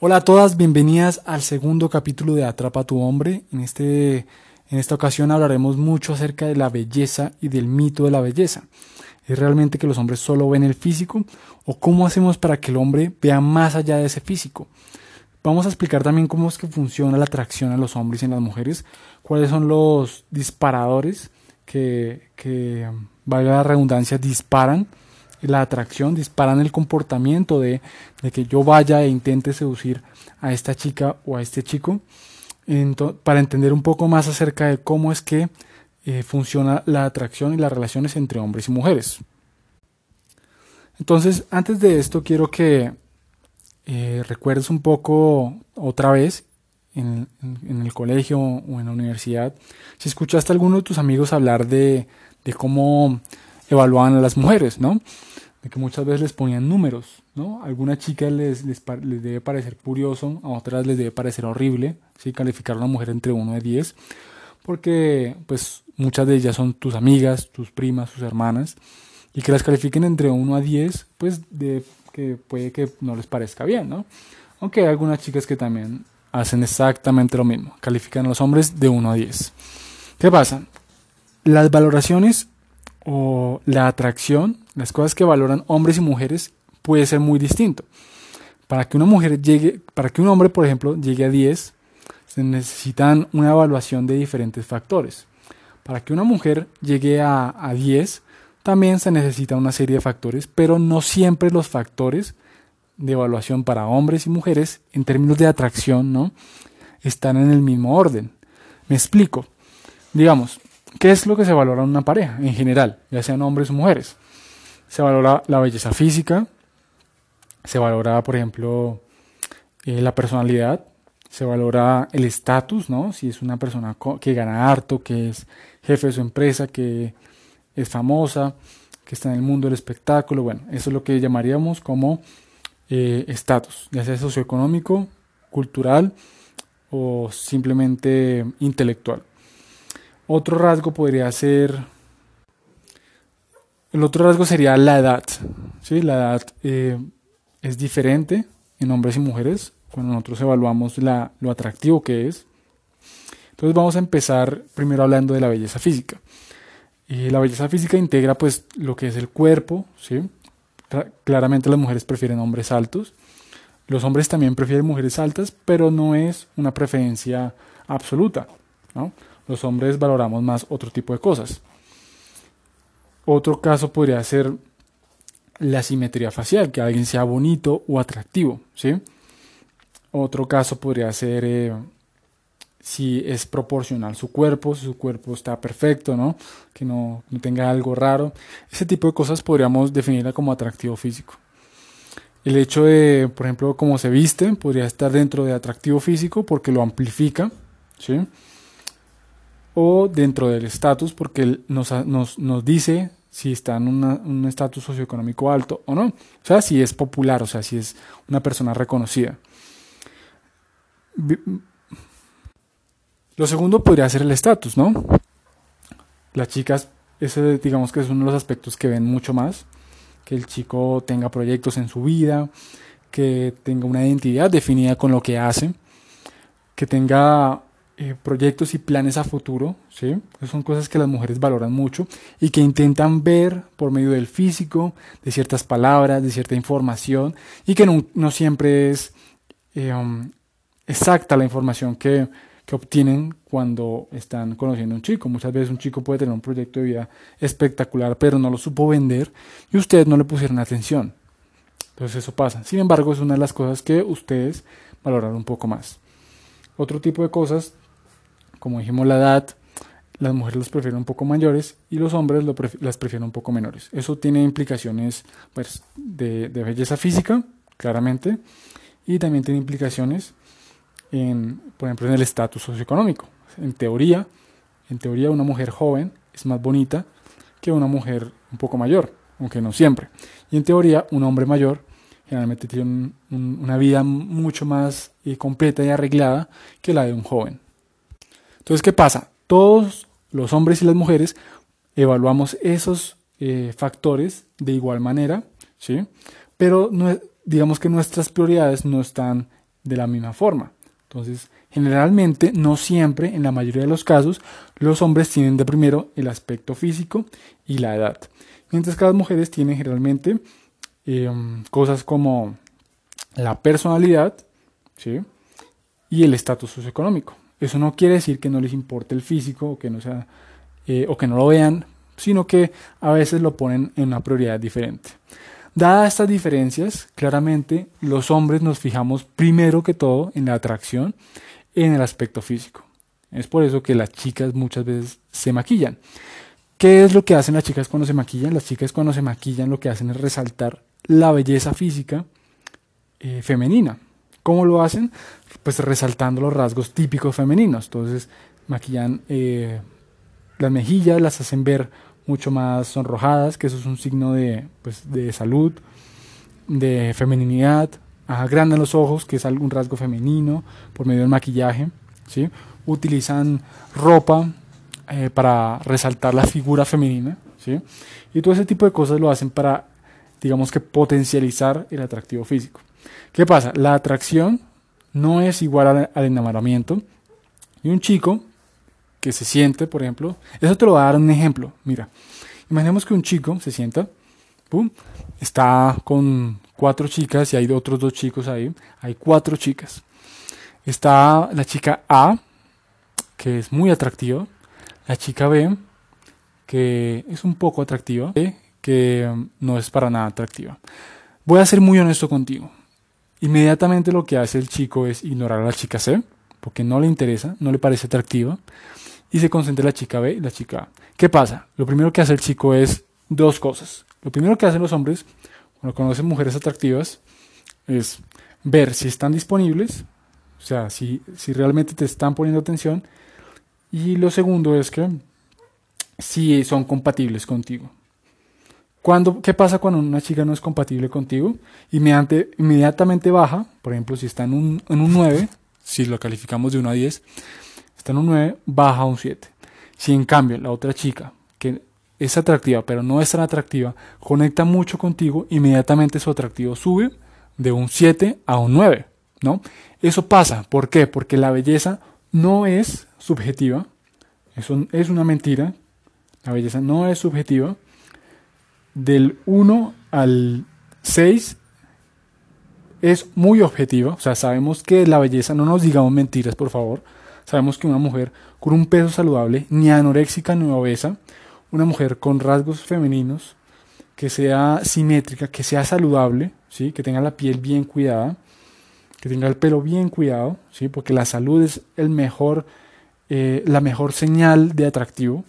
Hola a todas, bienvenidas al segundo capítulo de Atrapa a tu hombre. En, este, en esta ocasión hablaremos mucho acerca de la belleza y del mito de la belleza. ¿Es realmente que los hombres solo ven el físico? ¿O cómo hacemos para que el hombre vea más allá de ese físico? Vamos a explicar también cómo es que funciona la atracción a los hombres y en las mujeres, cuáles son los disparadores que, que valga la redundancia, disparan la atracción, disparan el comportamiento de, que yo vaya e intente seducir a esta chica o a este chico, para entender un poco más acerca de cómo es que eh, funciona la atracción y las relaciones entre hombres y mujeres. Entonces, antes de esto, quiero que eh, recuerdes un poco otra vez en, el colegio o en la universidad, si escuchaste a alguno de tus amigos hablar de, de cómo evaluaban a las mujeres, ¿no? De que muchas veces les ponían números, ¿no? A algunas chicas les, les, debe parecer curioso, a otras les debe parecer horrible, ¿sí? Calificar a una mujer entre 1 y 10, porque pues muchas de ellas son tus amigas, tus primas, tus hermanas, y que las califiquen entre 1 a 10, pues de que puede que no les parezca bien, ¿no? Aunque hay algunas chicas que también hacen exactamente lo mismo, califican a los hombres de 1 a 10. ¿Qué pasa? Las valoraciones o la atracción, las cosas que valoran hombres y mujeres, puede ser muy distinto. Para que una mujer llegue, para que un hombre, por ejemplo, llegue a 10, se necesitan una evaluación de diferentes factores. Para que una mujer llegue a, a 10, también se necesita una serie de factores, pero no siempre los factores de evaluación para hombres y mujeres en términos de atracción, ¿no? están en el mismo orden. Me explico. Digamos, ¿Qué es lo que se valora en una pareja en general, ya sean hombres o mujeres? Se valora la belleza física, se valora, por ejemplo, eh, la personalidad, se valora el estatus, ¿no? Si es una persona que gana harto, que es jefe de su empresa, que es famosa, que está en el mundo del espectáculo, bueno, eso es lo que llamaríamos como eh, estatus, ya sea socioeconómico, cultural o simplemente intelectual. Otro rasgo podría ser, el otro rasgo sería la edad. ¿sí? La edad eh, es diferente en hombres y mujeres cuando nosotros evaluamos la, lo atractivo que es. Entonces vamos a empezar primero hablando de la belleza física. Y la belleza física integra pues lo que es el cuerpo, ¿sí? Claramente las mujeres prefieren hombres altos. Los hombres también prefieren mujeres altas, pero no es una preferencia absoluta, ¿no? Los hombres valoramos más otro tipo de cosas. Otro caso podría ser la simetría facial, que alguien sea bonito o atractivo, ¿sí? Otro caso podría ser eh, si es proporcional su cuerpo, si su cuerpo está perfecto, ¿no? Que no, no tenga algo raro. Ese tipo de cosas podríamos definirla como atractivo físico. El hecho de, por ejemplo, cómo se viste, podría estar dentro de atractivo físico porque lo amplifica, ¿sí? O dentro del estatus, porque nos, nos, nos, dice si está en un estatus socioeconómico alto o no. O sea, si es popular, o sea, si es una persona reconocida. Lo segundo podría ser el estatus, ¿no? Las chicas, ese digamos que es uno de los aspectos que ven mucho más, que el chico tenga proyectos en su vida, que tenga una identidad definida con lo que hace, que tenga eh, proyectos y planes a futuro, ¿sí? son cosas que las mujeres valoran mucho y que intentan ver por medio del físico, de ciertas palabras, de cierta información y que no, siempre es eh, um, exacta la información que, que obtienen cuando están conociendo a un chico. Muchas veces un chico puede tener un proyecto de vida espectacular, pero no lo supo vender y ustedes no le pusieron atención. Entonces eso pasa. Sin embargo, es una de las cosas que ustedes valoran un poco más. Otro tipo de cosas como dijimos la edad, las mujeres los prefieren un poco mayores y los hombres las prefieren un poco menores. Eso tiene implicaciones pues, de, belleza física, claramente, y también tiene implicaciones en, por ejemplo, en el estatus socioeconómico. En teoría, en teoría una mujer joven es más bonita que una mujer un poco mayor, aunque no siempre. Y en teoría, un hombre mayor generalmente tiene una vida mucho más eh, completa y arreglada que la de un joven. Entonces, ¿qué pasa? Todos los hombres y las mujeres evaluamos esos eh, factores de igual manera, ¿sí? Pero digamos que nuestras prioridades no están de la misma forma. Entonces, generalmente, no siempre, en la mayoría de los casos, los hombres tienen de primero el aspecto físico y la edad. Mientras que las mujeres tienen generalmente em, cosas como la personalidad ¿sí? y el estatus socioeconómico. Eso no quiere decir que no les importe el físico o que no, sea, eh, o que no lo vean, sino que a veces lo ponen en una prioridad diferente. Dadas estas diferencias, claramente los hombres nos fijamos primero que todo en la atracción, en el aspecto físico. Es por eso que las chicas muchas veces se maquillan. ¿Qué es lo que hacen las chicas cuando se maquillan? Las chicas cuando se maquillan lo que hacen es resaltar la belleza física eh, femenina. ¿Cómo lo hacen? Pues resaltando los rasgos típicos femeninos. Entonces maquillan eh, las mejillas, las hacen ver mucho más sonrojadas, que eso es un signo de, pues, de salud, de femeninidad. agrandan los ojos, que es algún rasgo femenino, por medio del maquillaje. ¿sí? Utilizan ropa eh, para resaltar la figura femenina. ¿sí? Y todo ese tipo de cosas lo hacen para, digamos que, potencializar el atractivo físico. ¿Qué pasa? La atracción no es igual al, enamoramiento. Y un chico que se siente, por ejemplo, eso te lo voy a dar un ejemplo. Mira, imaginemos que un chico se sienta, pum, está con cuatro chicas y hay otros dos chicos ahí, hay cuatro chicas. Está la chica A, que es muy atractiva, la chica B, que es un poco atractiva, que no es para nada atractiva. Voy a ser muy honesto contigo. Inmediatamente lo que hace el chico es ignorar a la chica C, porque no le interesa, no le parece atractiva y se concentra la chica B y la chica A. ¿Qué pasa? Lo primero que hace el chico es dos cosas. Lo primero que hacen los hombres cuando conocen mujeres atractivas es ver si están disponibles, o sea, si, si realmente te están poniendo atención. Y lo segundo es que si son compatibles contigo. Cuando, ¿Qué pasa cuando una chica no es compatible contigo? Inmediatamente, inmediatamente baja, por ejemplo, si está en un, en un 9, si lo calificamos de 1 a 10, está en un 9, baja a un 7. Si en cambio la otra chica, que es atractiva pero no es tan atractiva, conecta mucho contigo, inmediatamente su atractivo sube de un 7 a un 9, ¿no? Eso pasa, ¿por qué? Porque la belleza no es subjetiva, eso es una mentira, la belleza no es subjetiva. Del 1 al 6 es muy objetiva, o sea, sabemos que la belleza, no nos digamos mentiras, por favor, Sabemos que una mujer con un peso saludable, ni anoréxica ni obesa, una mujer con rasgos femeninos, que sea simétrica, que sea saludable, ¿sí? que tenga la piel bien cuidada, que tenga el pelo bien cuidado, ¿sí? porque la salud es el mejor, eh, la mejor señal de atractivo.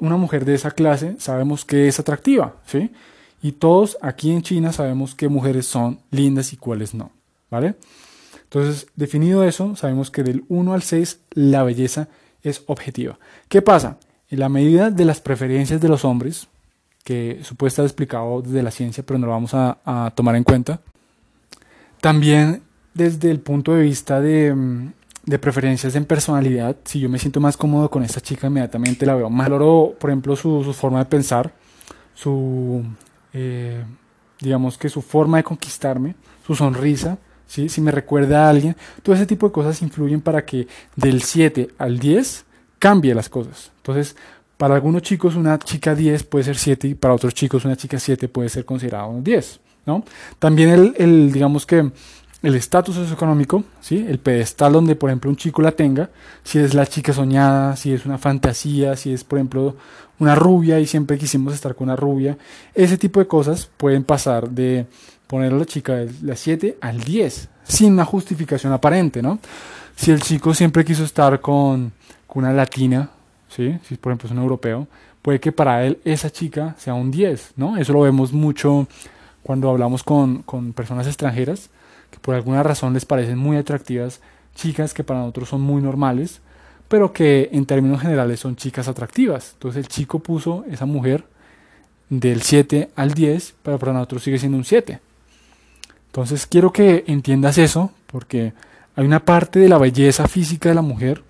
Una mujer de esa clase sabemos que es atractiva, ¿sí? Y todos aquí en China sabemos qué mujeres son lindas y cuáles no, ¿vale? Entonces, definido eso, sabemos que del 1 al 6 la belleza es objetiva. ¿Qué pasa? En la medida de las preferencias de los hombres, que supuestamente explicado desde la ciencia, pero no lo vamos a, tomar en cuenta, también desde el punto de vista de, mm, preferencias en personalidad, si yo me siento más cómodo con esta chica, inmediatamente la veo más. Valoro, por ejemplo, su, forma de pensar, su, eh, digamos que su forma de conquistarme, su sonrisa, si me recuerda a alguien, todo ese tipo de cosas influyen para que del 7 al 10 cambie las cosas. Entonces, para algunos chicos una chica 10 puede ser 7 y para otros chicos una chica 7 puede ser considerada un 10. ¿no? También el, el digamos que el estatus socioeconómico, ¿sí? el pedestal donde, por ejemplo, un chico la tenga, si es la chica soñada, si es una fantasía, si es, por ejemplo, una rubia y siempre quisimos estar con una rubia, ese tipo de cosas pueden pasar de poner a la chica de las 7 al 10, sin una justificación aparente, ¿no? Si el chico siempre quiso estar con, una latina, ¿sí? Si por ejemplo es un europeo, puede que para él esa chica sea un 10, ¿no? Eso lo vemos mucho cuando hablamos con, con personas extranjeras, que por alguna razón les parecen muy atractivas chicas que para nosotros son muy normales, pero que en términos generales son chicas atractivas. Entonces el chico puso esa mujer del 7 al 10, pero para nosotros sigue siendo un 7. Entonces quiero que entiendas eso, porque hay una parte de la belleza física de la mujer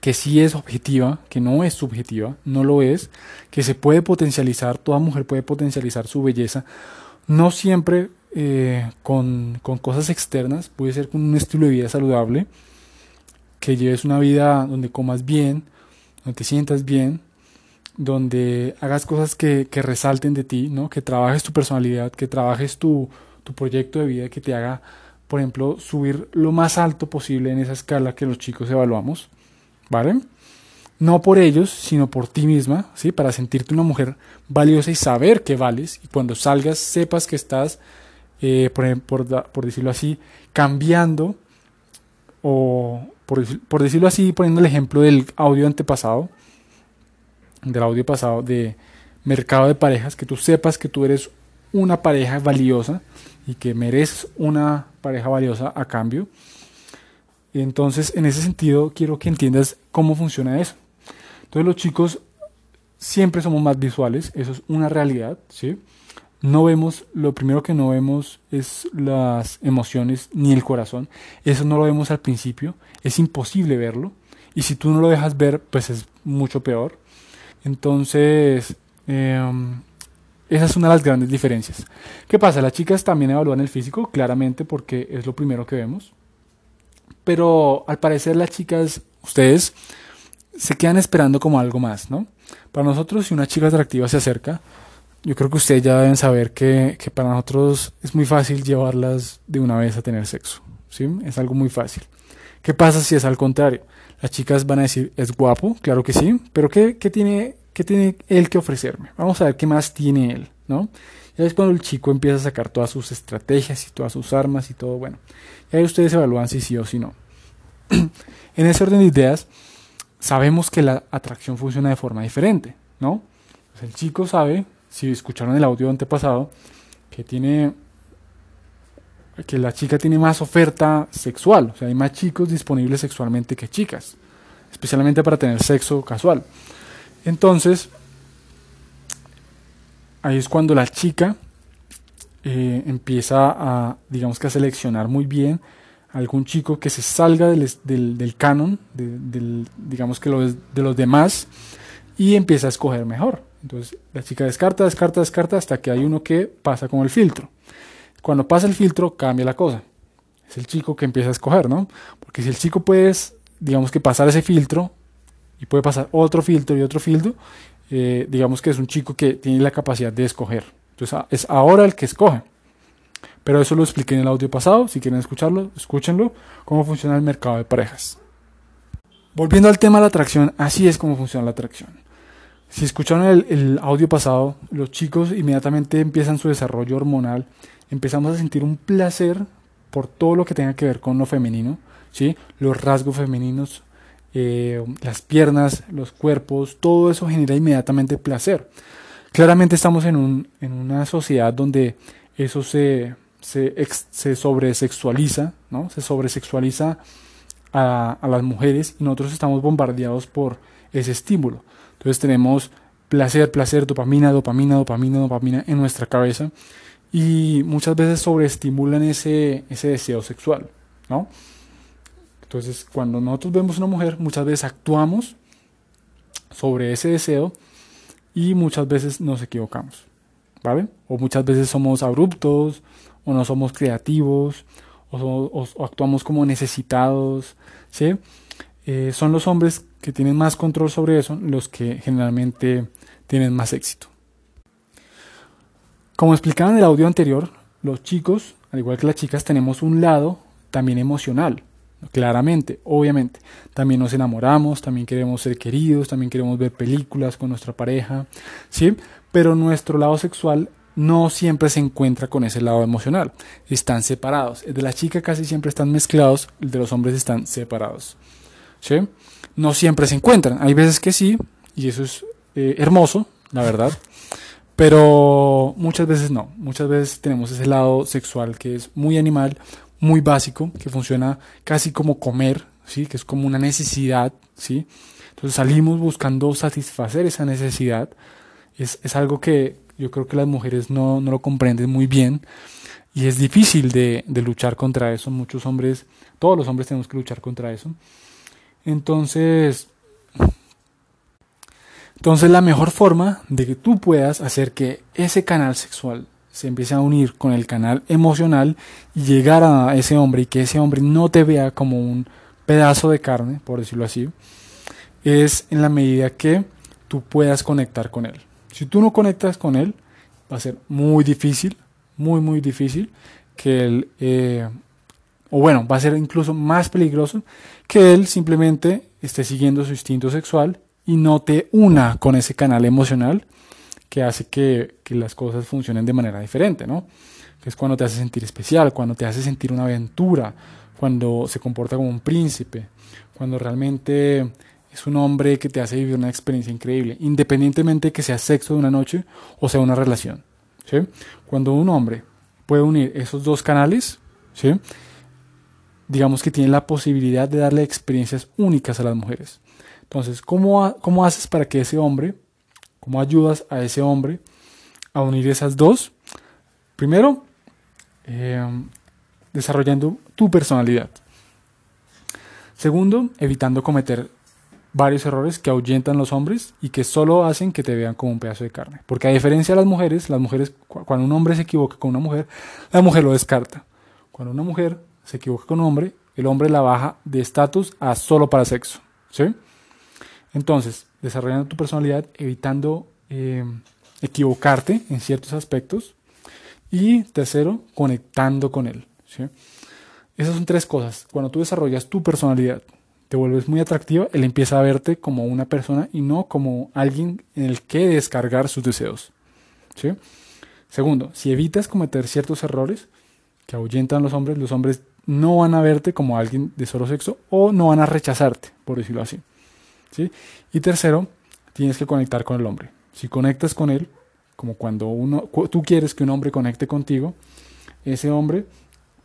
que sí es objetiva, que no es subjetiva, no lo es, que se puede potencializar, toda mujer puede potencializar su belleza, no siempre eh, con, con cosas externas, puede ser con un estilo de vida saludable, que lleves una vida donde comas bien, donde te sientas bien, donde hagas cosas que, que resalten de ti, ¿no? que trabajes tu personalidad, que trabajes tu, tu proyecto de vida, que te haga, por ejemplo, subir lo más alto posible en esa escala que los chicos evaluamos, ¿vale? No por ellos, sino por ti misma, ¿sí? Para sentirte una mujer valiosa y saber que vales y cuando salgas sepas que estás, eh, por, por, por decirlo así, cambiando o, por, por, decirlo así, poniendo el ejemplo del audio antepasado, del audio pasado de mercado de parejas, que tú sepas que tú eres una pareja valiosa y que mereces una pareja valiosa a cambio. Entonces, en ese sentido, quiero que entiendas cómo funciona eso. Entonces, los chicos siempre somos más visuales, eso es una realidad, ¿sí? No vemos, lo primero que no vemos es las emociones ni el corazón. Eso no lo vemos al principio, es imposible verlo. Y si tú no lo dejas ver, pues es mucho peor. Entonces, em, esa es una de las grandes diferencias. ¿Qué pasa? Las chicas también evalúan el físico, claramente, porque es lo primero que vemos. Pero al parecer las chicas, ustedes, se quedan esperando como algo más, ¿no? Para nosotros, si una chica atractiva se acerca, yo creo que ustedes ya deben saber que, que para nosotros es muy fácil llevarlas de una vez a tener sexo, ¿sí? Es algo muy fácil. ¿Qué pasa si es al contrario? Las chicas van a decir, es guapo, claro que sí, pero ¿qué, qué tiene, qué tiene él que ofrecerme? Vamos a ver qué más tiene él, ¿no? Ya es cuando el chico empieza a sacar todas sus estrategias y todas sus armas y todo, bueno. Y ahí ustedes evalúan si sí o si no. en ese orden de ideas, sabemos que la atracción funciona de forma diferente, ¿no? Pues el chico sabe, si escucharon el audio antepasado, que tiene que la chica tiene más oferta sexual, o sea, hay más chicos disponibles sexualmente que chicas, especialmente para tener sexo casual. Entonces, ahí es cuando la chica eh, empieza a, digamos que a seleccionar muy bien algún chico que se salga del, del, canon, del, digamos que de los demás, y empieza a escoger mejor. Entonces la chica descarta, descarta, descarta hasta que hay uno que pasa con el filtro. Cuando pasa el filtro, cambia la cosa. Es el chico que empieza a escoger, ¿no? Porque si el chico puede, digamos que pasar ese filtro y puede pasar otro filtro y otro filtro, eh, digamos que es un chico que tiene la capacidad de escoger. Entonces es ahora el que escoge. Pero eso lo expliqué en el audio pasado. Si quieren escucharlo, escúchenlo. Cómo funciona el mercado de parejas. Volviendo al tema de la atracción, así es como funciona la atracción. Si escucharon el, el audio pasado, los chicos inmediatamente empiezan su desarrollo hormonal empezamos a sentir un placer por todo lo que tenga que ver con lo femenino, ¿sí? los rasgos femeninos, eh, las piernas, los cuerpos, todo eso genera inmediatamente placer. Claramente estamos en, un, en una sociedad donde eso se, se, se sobresexualiza, ¿no? se sobresexualiza a, a las mujeres y nosotros estamos bombardeados por ese estímulo. Entonces tenemos placer, placer, dopamina, dopamina, dopamina, dopamina en nuestra cabeza y muchas veces sobreestimulan ese, ese deseo sexual, ¿no? Entonces, cuando nosotros vemos una mujer, muchas veces actuamos sobre ese deseo y muchas veces nos equivocamos, ¿vale? O muchas veces somos abruptos, o no somos creativos, o, actuamos como necesitados, ¿sí? Eh, son los hombres que tienen más control sobre eso los que generalmente tienen más éxito. Como explicaba en el audio anterior, los chicos, al igual que las chicas, tenemos un lado también emocional, claramente, obviamente. También nos enamoramos, también queremos ser queridos, también queremos ver películas con nuestra pareja, ¿sí? Pero nuestro lado sexual no siempre se encuentra con ese lado emocional, están separados. El de la chica casi siempre están mezclados, el de los hombres están separados, ¿sí? No siempre se encuentran, hay veces que sí, y eso es eh, hermoso, la verdad. Pero muchas veces no, muchas veces tenemos ese lado sexual que es muy animal, muy básico, que funciona casi como comer, ¿sí? que es como una necesidad. ¿sí? Entonces salimos buscando satisfacer esa necesidad. Es, es algo que yo creo que las mujeres no, no lo comprenden muy bien y es difícil de, luchar contra eso. Muchos hombres, todos los hombres tenemos que luchar contra eso. Entonces, entonces la mejor forma de que tú puedas hacer que ese canal sexual se empiece a unir con el canal emocional y llegar a ese hombre y que ese hombre no te vea como un pedazo de carne, por decirlo así, es en la medida que tú puedas conectar con él. Si tú no conectas con él, va a ser muy difícil, muy, muy difícil que él, eh, o bueno, va a ser incluso más peligroso que él simplemente esté siguiendo su instinto sexual y no te una con ese canal emocional que hace que, que las cosas funcionen de manera diferente, ¿no? Que es cuando te hace sentir especial, cuando te hace sentir una aventura, cuando se comporta como un príncipe, cuando realmente es un hombre que te hace vivir una experiencia increíble, independientemente de que sea sexo de una noche o sea una relación. ¿sí? Cuando un hombre puede unir esos dos canales, ¿sí? digamos que tiene la posibilidad de darle experiencias únicas a las mujeres. Entonces, ¿cómo, cómo haces para que ese hombre, cómo ayudas a ese hombre a unir esas dos? Primero, eh, desarrollando tu personalidad. Segundo, evitando cometer varios errores que ahuyentan los hombres y que solo hacen que te vean como un pedazo de carne. Porque a diferencia de las mujeres, las mujeres, cuando un hombre se equivoca con una mujer, la mujer lo descarta. Cuando una mujer se equivoca con un hombre, el hombre la baja de estatus a solo para sexo. ¿sí? Entonces, desarrollando tu personalidad, evitando eh, equivocarte en ciertos aspectos. Y tercero, conectando con él. Esas son tres cosas. Cuando tú desarrollas tu personalidad, te vuelves muy atractiva, él empieza a verte como una persona y no como alguien en el que descargar sus deseos. Segundo, si evitas cometer ciertos errores que ahuyentan a los hombres, los hombres no van a verte como alguien de solo sexo o no van a rechazarte, por decirlo así. Y tercero, tienes que conectar con el hombre. Si conectas con él, como cuando uno, tú quieres que un hombre conecte contigo, ese hombre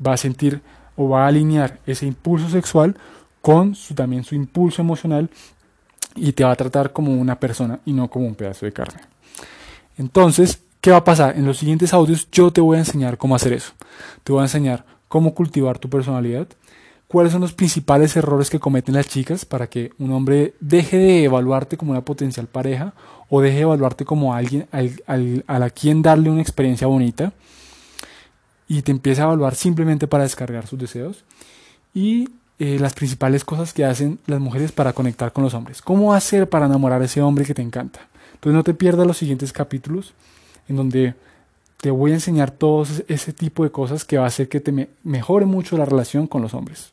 va a sentir o va a alinear ese impulso sexual con su, también su impulso emocional y te va a tratar como una persona y no como un pedazo de carne. Entonces, ¿qué va a pasar? En los siguientes audios yo te voy a enseñar cómo hacer eso. Te voy a enseñar cómo cultivar tu personalidad, cuáles son los principales errores que cometen las chicas para que un hombre deje de evaluarte como una potencial pareja o deje de evaluarte como alguien a la quien darle una experiencia bonita y te empiece a evaluar simplemente para descargar sus deseos y eh, las principales cosas que hacen las mujeres para conectar con los hombres. ¿Cómo hacer para enamorar a ese hombre que te encanta? Entonces no te pierdas los siguientes capítulos en donde te voy a enseñar todo ese tipo de cosas que va a hacer que te mejore mucho la relación con los hombres.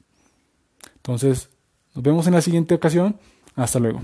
Entonces, nos vemos en la siguiente ocasión. Hasta luego.